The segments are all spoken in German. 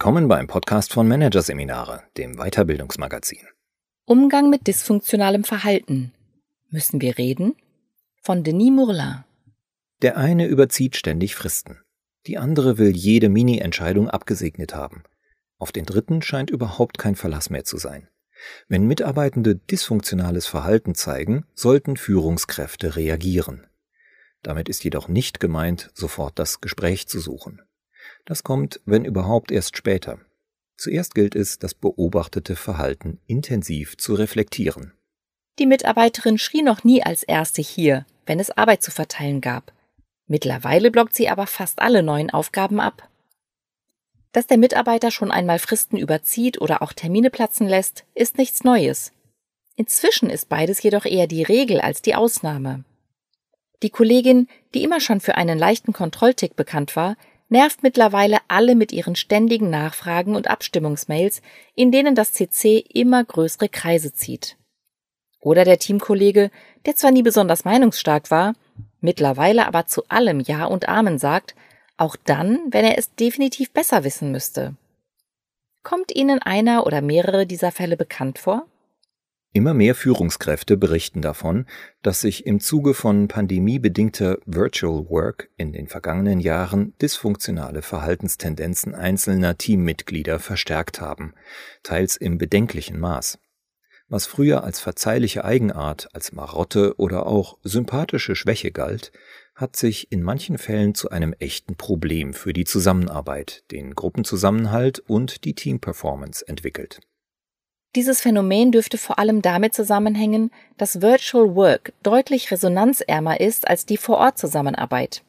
Willkommen beim Podcast von Managerseminare, dem Weiterbildungsmagazin. Umgang mit dysfunktionalem Verhalten. Müssen wir reden? Von Denis Mourlin. Der eine überzieht ständig Fristen. Die andere will jede Mini-Entscheidung abgesegnet haben. Auf den dritten scheint überhaupt kein Verlass mehr zu sein. Wenn Mitarbeitende dysfunktionales Verhalten zeigen, sollten Führungskräfte reagieren. Damit ist jedoch nicht gemeint, sofort das Gespräch zu suchen. Das kommt, wenn überhaupt, erst später. Zuerst gilt es, das beobachtete Verhalten intensiv zu reflektieren. Die Mitarbeiterin schrie noch nie als erste hier, wenn es Arbeit zu verteilen gab. Mittlerweile blockt sie aber fast alle neuen Aufgaben ab. Dass der Mitarbeiter schon einmal Fristen überzieht oder auch Termine platzen lässt, ist nichts Neues. Inzwischen ist beides jedoch eher die Regel als die Ausnahme. Die Kollegin, die immer schon für einen leichten Kontrolltick bekannt war, nervt mittlerweile alle mit ihren ständigen Nachfragen und Abstimmungsmails, in denen das CC immer größere Kreise zieht. Oder der Teamkollege, der zwar nie besonders meinungsstark war, mittlerweile aber zu allem Ja und Amen sagt, auch dann, wenn er es definitiv besser wissen müsste. Kommt Ihnen einer oder mehrere dieser Fälle bekannt vor? Immer mehr Führungskräfte berichten davon, dass sich im Zuge von pandemiebedingter Virtual Work in den vergangenen Jahren dysfunktionale Verhaltenstendenzen einzelner Teammitglieder verstärkt haben, teils im bedenklichen Maß. Was früher als verzeihliche Eigenart, als Marotte oder auch sympathische Schwäche galt, hat sich in manchen Fällen zu einem echten Problem für die Zusammenarbeit, den Gruppenzusammenhalt und die Teamperformance entwickelt. Dieses Phänomen dürfte vor allem damit zusammenhängen, dass Virtual Work deutlich resonanzärmer ist als die Vor-Ort-Zusammenarbeit.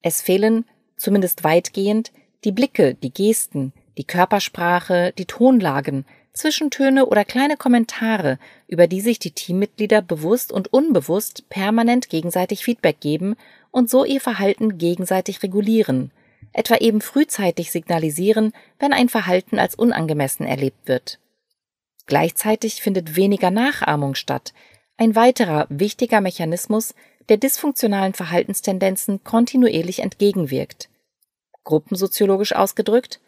Es fehlen, zumindest weitgehend, die Blicke, die Gesten, die Körpersprache, die Tonlagen, Zwischentöne oder kleine Kommentare, über die sich die Teammitglieder bewusst und unbewusst permanent gegenseitig Feedback geben und so ihr Verhalten gegenseitig regulieren, etwa eben frühzeitig signalisieren, wenn ein Verhalten als unangemessen erlebt wird. Gleichzeitig findet weniger Nachahmung statt, ein weiterer wichtiger Mechanismus, der dysfunktionalen Verhaltenstendenzen kontinuierlich entgegenwirkt. Gruppensoziologisch ausgedrückt,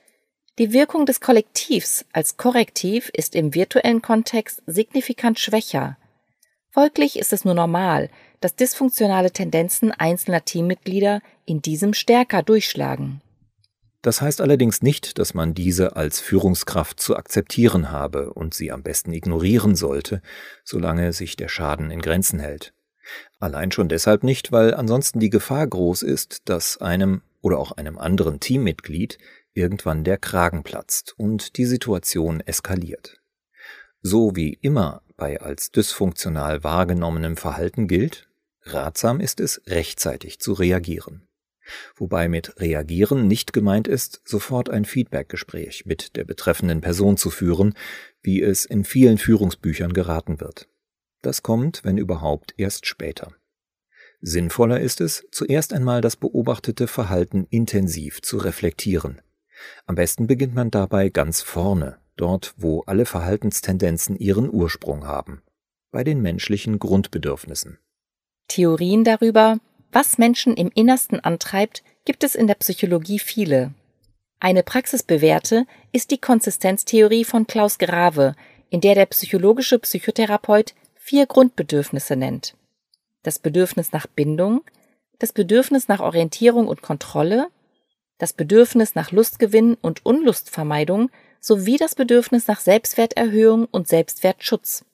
die Wirkung des Kollektivs als Korrektiv ist im virtuellen Kontext signifikant schwächer. Folglich ist es nur normal, dass dysfunktionale Tendenzen einzelner Teammitglieder in diesem stärker durchschlagen. Das heißt allerdings nicht, dass man diese als Führungskraft zu akzeptieren habe und sie am besten ignorieren sollte, solange sich der Schaden in Grenzen hält. Allein schon deshalb nicht, weil ansonsten die Gefahr groß ist, dass einem oder auch einem anderen Teammitglied irgendwann der Kragen platzt und die Situation eskaliert. So wie immer bei als dysfunktional wahrgenommenem Verhalten gilt, ratsam ist es, rechtzeitig zu reagieren wobei mit reagieren nicht gemeint ist, sofort ein Feedbackgespräch mit der betreffenden Person zu führen, wie es in vielen Führungsbüchern geraten wird. Das kommt, wenn überhaupt, erst später. Sinnvoller ist es, zuerst einmal das beobachtete Verhalten intensiv zu reflektieren. Am besten beginnt man dabei ganz vorne, dort wo alle Verhaltenstendenzen ihren Ursprung haben, bei den menschlichen Grundbedürfnissen. Theorien darüber, was Menschen im Innersten antreibt, gibt es in der Psychologie viele. Eine praxisbewährte ist die Konsistenztheorie von Klaus Grave, in der der psychologische Psychotherapeut vier Grundbedürfnisse nennt. Das Bedürfnis nach Bindung, das Bedürfnis nach Orientierung und Kontrolle, das Bedürfnis nach Lustgewinn und Unlustvermeidung sowie das Bedürfnis nach Selbstwerterhöhung und Selbstwertschutz.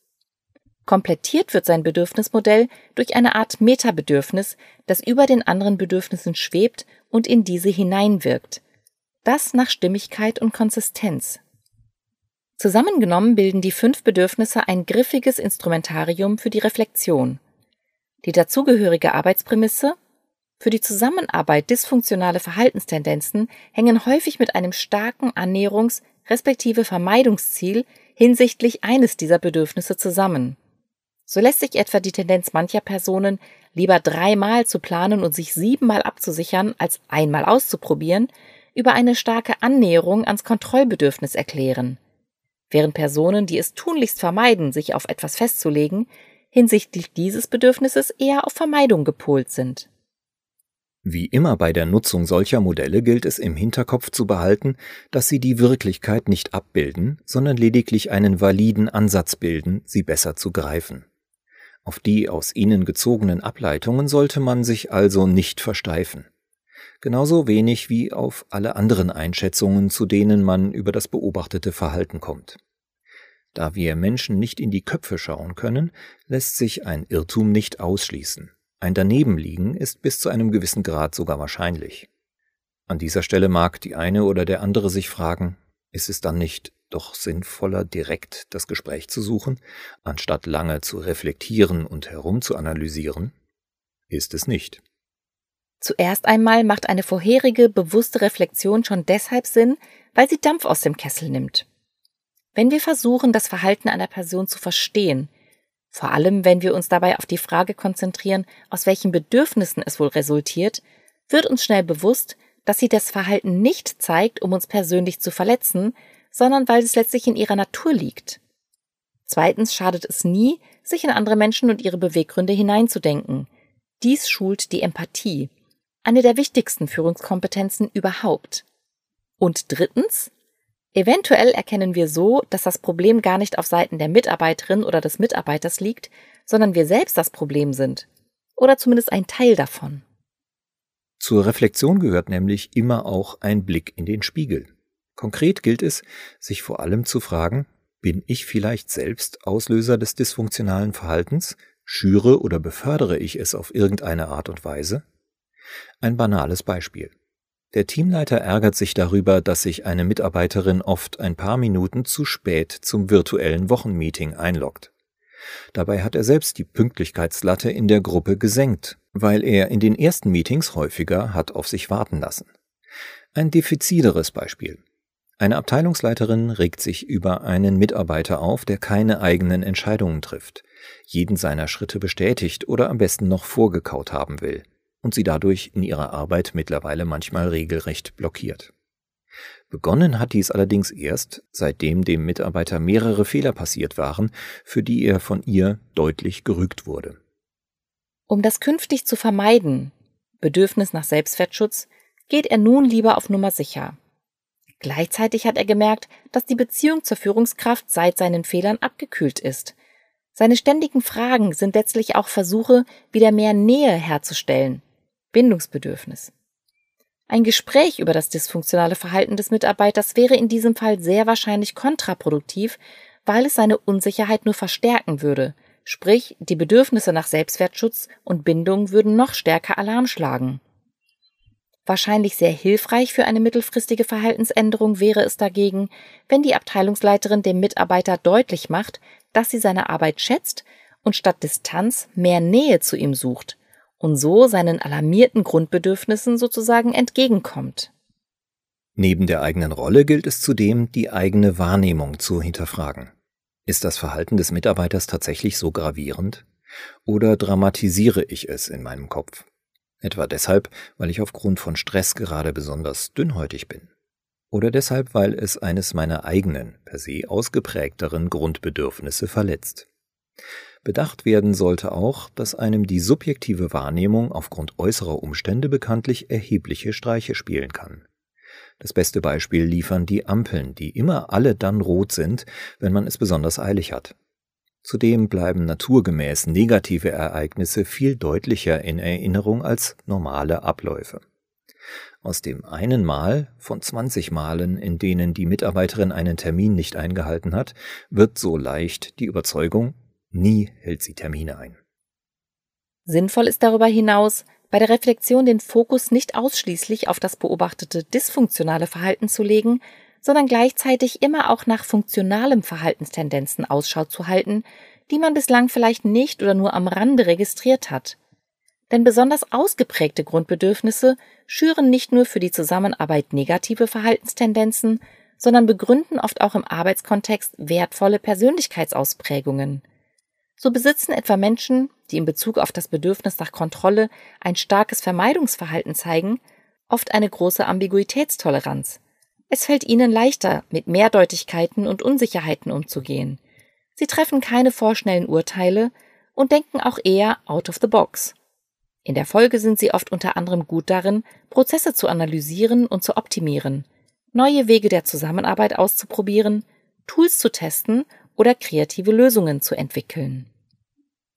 Komplettiert wird sein Bedürfnismodell durch eine Art Metabedürfnis, das über den anderen Bedürfnissen schwebt und in diese hineinwirkt. Das nach Stimmigkeit und Konsistenz. Zusammengenommen bilden die fünf Bedürfnisse ein griffiges Instrumentarium für die Reflexion. Die dazugehörige Arbeitsprämisse für die Zusammenarbeit dysfunktionale Verhaltenstendenzen hängen häufig mit einem starken Annäherungs- respektive Vermeidungsziel hinsichtlich eines dieser Bedürfnisse zusammen. So lässt sich etwa die Tendenz mancher Personen, lieber dreimal zu planen und sich siebenmal abzusichern, als einmal auszuprobieren, über eine starke Annäherung ans Kontrollbedürfnis erklären. Während Personen, die es tunlichst vermeiden, sich auf etwas festzulegen, hinsichtlich dieses Bedürfnisses eher auf Vermeidung gepolt sind. Wie immer bei der Nutzung solcher Modelle gilt es im Hinterkopf zu behalten, dass sie die Wirklichkeit nicht abbilden, sondern lediglich einen validen Ansatz bilden, sie besser zu greifen. Auf die aus ihnen gezogenen Ableitungen sollte man sich also nicht versteifen. Genauso wenig wie auf alle anderen Einschätzungen, zu denen man über das beobachtete Verhalten kommt. Da wir Menschen nicht in die Köpfe schauen können, lässt sich ein Irrtum nicht ausschließen. Ein Danebenliegen ist bis zu einem gewissen Grad sogar wahrscheinlich. An dieser Stelle mag die eine oder der andere sich fragen, ist es dann nicht doch sinnvoller, direkt das Gespräch zu suchen, anstatt lange zu reflektieren und herumzuanalysieren? Ist es nicht. Zuerst einmal macht eine vorherige bewusste Reflexion schon deshalb Sinn, weil sie Dampf aus dem Kessel nimmt. Wenn wir versuchen, das Verhalten einer Person zu verstehen, vor allem, wenn wir uns dabei auf die Frage konzentrieren, aus welchen Bedürfnissen es wohl resultiert, wird uns schnell bewusst, dass sie das Verhalten nicht zeigt, um uns persönlich zu verletzen, sondern weil es letztlich in ihrer Natur liegt. Zweitens schadet es nie, sich in andere Menschen und ihre Beweggründe hineinzudenken. Dies schult die Empathie, eine der wichtigsten Führungskompetenzen überhaupt. Und drittens, Eventuell erkennen wir so, dass das Problem gar nicht auf Seiten der Mitarbeiterin oder des Mitarbeiters liegt, sondern wir selbst das Problem sind. Oder zumindest ein Teil davon. Zur Reflexion gehört nämlich immer auch ein Blick in den Spiegel. Konkret gilt es, sich vor allem zu fragen, bin ich vielleicht selbst Auslöser des dysfunktionalen Verhaltens? Schüre oder befördere ich es auf irgendeine Art und Weise? Ein banales Beispiel. Der Teamleiter ärgert sich darüber, dass sich eine Mitarbeiterin oft ein paar Minuten zu spät zum virtuellen Wochenmeeting einloggt. Dabei hat er selbst die Pünktlichkeitslatte in der Gruppe gesenkt, weil er in den ersten Meetings häufiger hat auf sich warten lassen. Ein diffizileres Beispiel. Eine Abteilungsleiterin regt sich über einen Mitarbeiter auf, der keine eigenen Entscheidungen trifft, jeden seiner Schritte bestätigt oder am besten noch vorgekaut haben will und sie dadurch in ihrer Arbeit mittlerweile manchmal regelrecht blockiert. Begonnen hat dies allerdings erst, seitdem dem Mitarbeiter mehrere Fehler passiert waren, für die er von ihr deutlich gerügt wurde. Um das künftig zu vermeiden, Bedürfnis nach Selbstwertschutz, geht er nun lieber auf Nummer sicher. Gleichzeitig hat er gemerkt, dass die Beziehung zur Führungskraft seit seinen Fehlern abgekühlt ist. Seine ständigen Fragen sind letztlich auch Versuche, wieder mehr Nähe herzustellen, Bindungsbedürfnis. Ein Gespräch über das dysfunktionale Verhalten des Mitarbeiters wäre in diesem Fall sehr wahrscheinlich kontraproduktiv, weil es seine Unsicherheit nur verstärken würde, sprich die Bedürfnisse nach Selbstwertschutz und Bindung würden noch stärker Alarm schlagen. Wahrscheinlich sehr hilfreich für eine mittelfristige Verhaltensänderung wäre es dagegen, wenn die Abteilungsleiterin dem Mitarbeiter deutlich macht, dass sie seine Arbeit schätzt und statt Distanz mehr Nähe zu ihm sucht und so seinen alarmierten Grundbedürfnissen sozusagen entgegenkommt. Neben der eigenen Rolle gilt es zudem, die eigene Wahrnehmung zu hinterfragen. Ist das Verhalten des Mitarbeiters tatsächlich so gravierend? Oder dramatisiere ich es in meinem Kopf? Etwa deshalb, weil ich aufgrund von Stress gerade besonders dünnhäutig bin. Oder deshalb, weil es eines meiner eigenen, per se ausgeprägteren Grundbedürfnisse verletzt. Bedacht werden sollte auch, dass einem die subjektive Wahrnehmung aufgrund äußerer Umstände bekanntlich erhebliche Streiche spielen kann. Das beste Beispiel liefern die Ampeln, die immer alle dann rot sind, wenn man es besonders eilig hat. Zudem bleiben naturgemäß negative Ereignisse viel deutlicher in Erinnerung als normale Abläufe. Aus dem einen Mal von 20 Malen, in denen die Mitarbeiterin einen Termin nicht eingehalten hat, wird so leicht die Überzeugung, Nie hält sie Termine ein. Sinnvoll ist darüber hinaus, bei der Reflexion den Fokus nicht ausschließlich auf das beobachtete dysfunktionale Verhalten zu legen, sondern gleichzeitig immer auch nach funktionalem Verhaltenstendenzen Ausschau zu halten, die man bislang vielleicht nicht oder nur am Rande registriert hat. Denn besonders ausgeprägte Grundbedürfnisse schüren nicht nur für die Zusammenarbeit negative Verhaltenstendenzen, sondern begründen oft auch im Arbeitskontext wertvolle Persönlichkeitsausprägungen. So besitzen etwa Menschen, die in Bezug auf das Bedürfnis nach Kontrolle ein starkes Vermeidungsverhalten zeigen, oft eine große Ambiguitätstoleranz. Es fällt ihnen leichter, mit Mehrdeutigkeiten und Unsicherheiten umzugehen. Sie treffen keine vorschnellen Urteile und denken auch eher out of the box. In der Folge sind sie oft unter anderem gut darin, Prozesse zu analysieren und zu optimieren, neue Wege der Zusammenarbeit auszuprobieren, Tools zu testen oder kreative Lösungen zu entwickeln.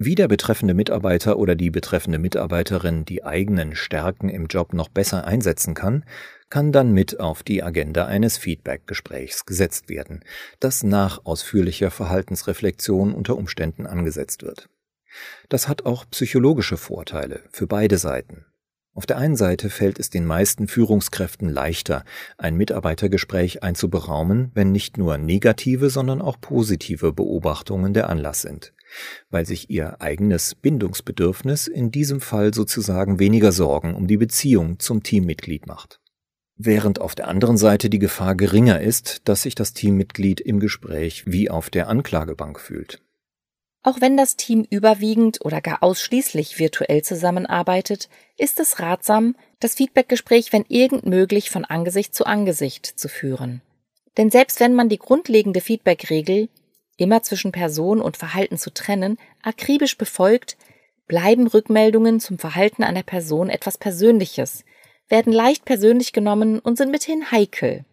Wie der betreffende Mitarbeiter oder die betreffende Mitarbeiterin die eigenen Stärken im Job noch besser einsetzen kann, kann dann mit auf die Agenda eines Feedback-Gesprächs gesetzt werden, das nach ausführlicher Verhaltensreflexion unter Umständen angesetzt wird. Das hat auch psychologische Vorteile für beide Seiten. Auf der einen Seite fällt es den meisten Führungskräften leichter, ein Mitarbeitergespräch einzuberaumen, wenn nicht nur negative, sondern auch positive Beobachtungen der Anlass sind, weil sich ihr eigenes Bindungsbedürfnis in diesem Fall sozusagen weniger Sorgen um die Beziehung zum Teammitglied macht. Während auf der anderen Seite die Gefahr geringer ist, dass sich das Teammitglied im Gespräch wie auf der Anklagebank fühlt. Auch wenn das Team überwiegend oder gar ausschließlich virtuell zusammenarbeitet, ist es ratsam, das Feedbackgespräch, wenn irgend möglich, von Angesicht zu Angesicht zu führen. Denn selbst wenn man die grundlegende Feedbackregel, immer zwischen Person und Verhalten zu trennen, akribisch befolgt, bleiben Rückmeldungen zum Verhalten einer Person etwas Persönliches, werden leicht persönlich genommen und sind mithin heikel.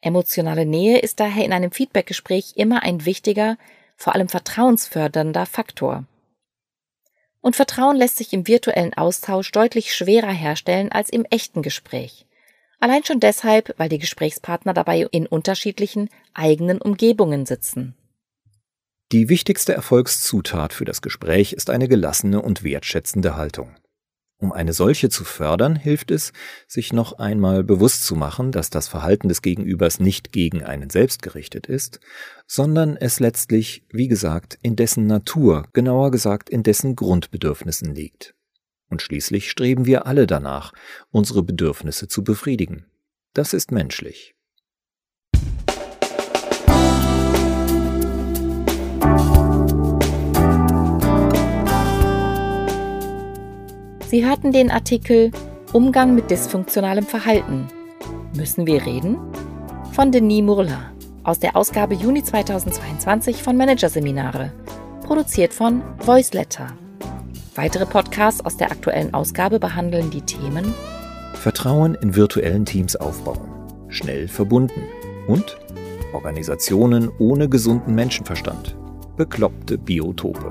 Emotionale Nähe ist daher in einem Feedbackgespräch immer ein wichtiger, vor allem vertrauensfördernder Faktor. Und Vertrauen lässt sich im virtuellen Austausch deutlich schwerer herstellen als im echten Gespräch. Allein schon deshalb, weil die Gesprächspartner dabei in unterschiedlichen eigenen Umgebungen sitzen. Die wichtigste Erfolgszutat für das Gespräch ist eine gelassene und wertschätzende Haltung. Um eine solche zu fördern, hilft es, sich noch einmal bewusst zu machen, dass das Verhalten des Gegenübers nicht gegen einen selbst gerichtet ist, sondern es letztlich, wie gesagt, in dessen Natur, genauer gesagt in dessen Grundbedürfnissen liegt. Und schließlich streben wir alle danach, unsere Bedürfnisse zu befriedigen. Das ist menschlich. Sie hörten den Artikel Umgang mit dysfunktionalem Verhalten. Müssen wir reden? Von Denis Murla aus der Ausgabe Juni 2022 von Managerseminare, produziert von Voiceletter. Weitere Podcasts aus der aktuellen Ausgabe behandeln die Themen Vertrauen in virtuellen Teams aufbauen, schnell verbunden und Organisationen ohne gesunden Menschenverstand, bekloppte Biotope.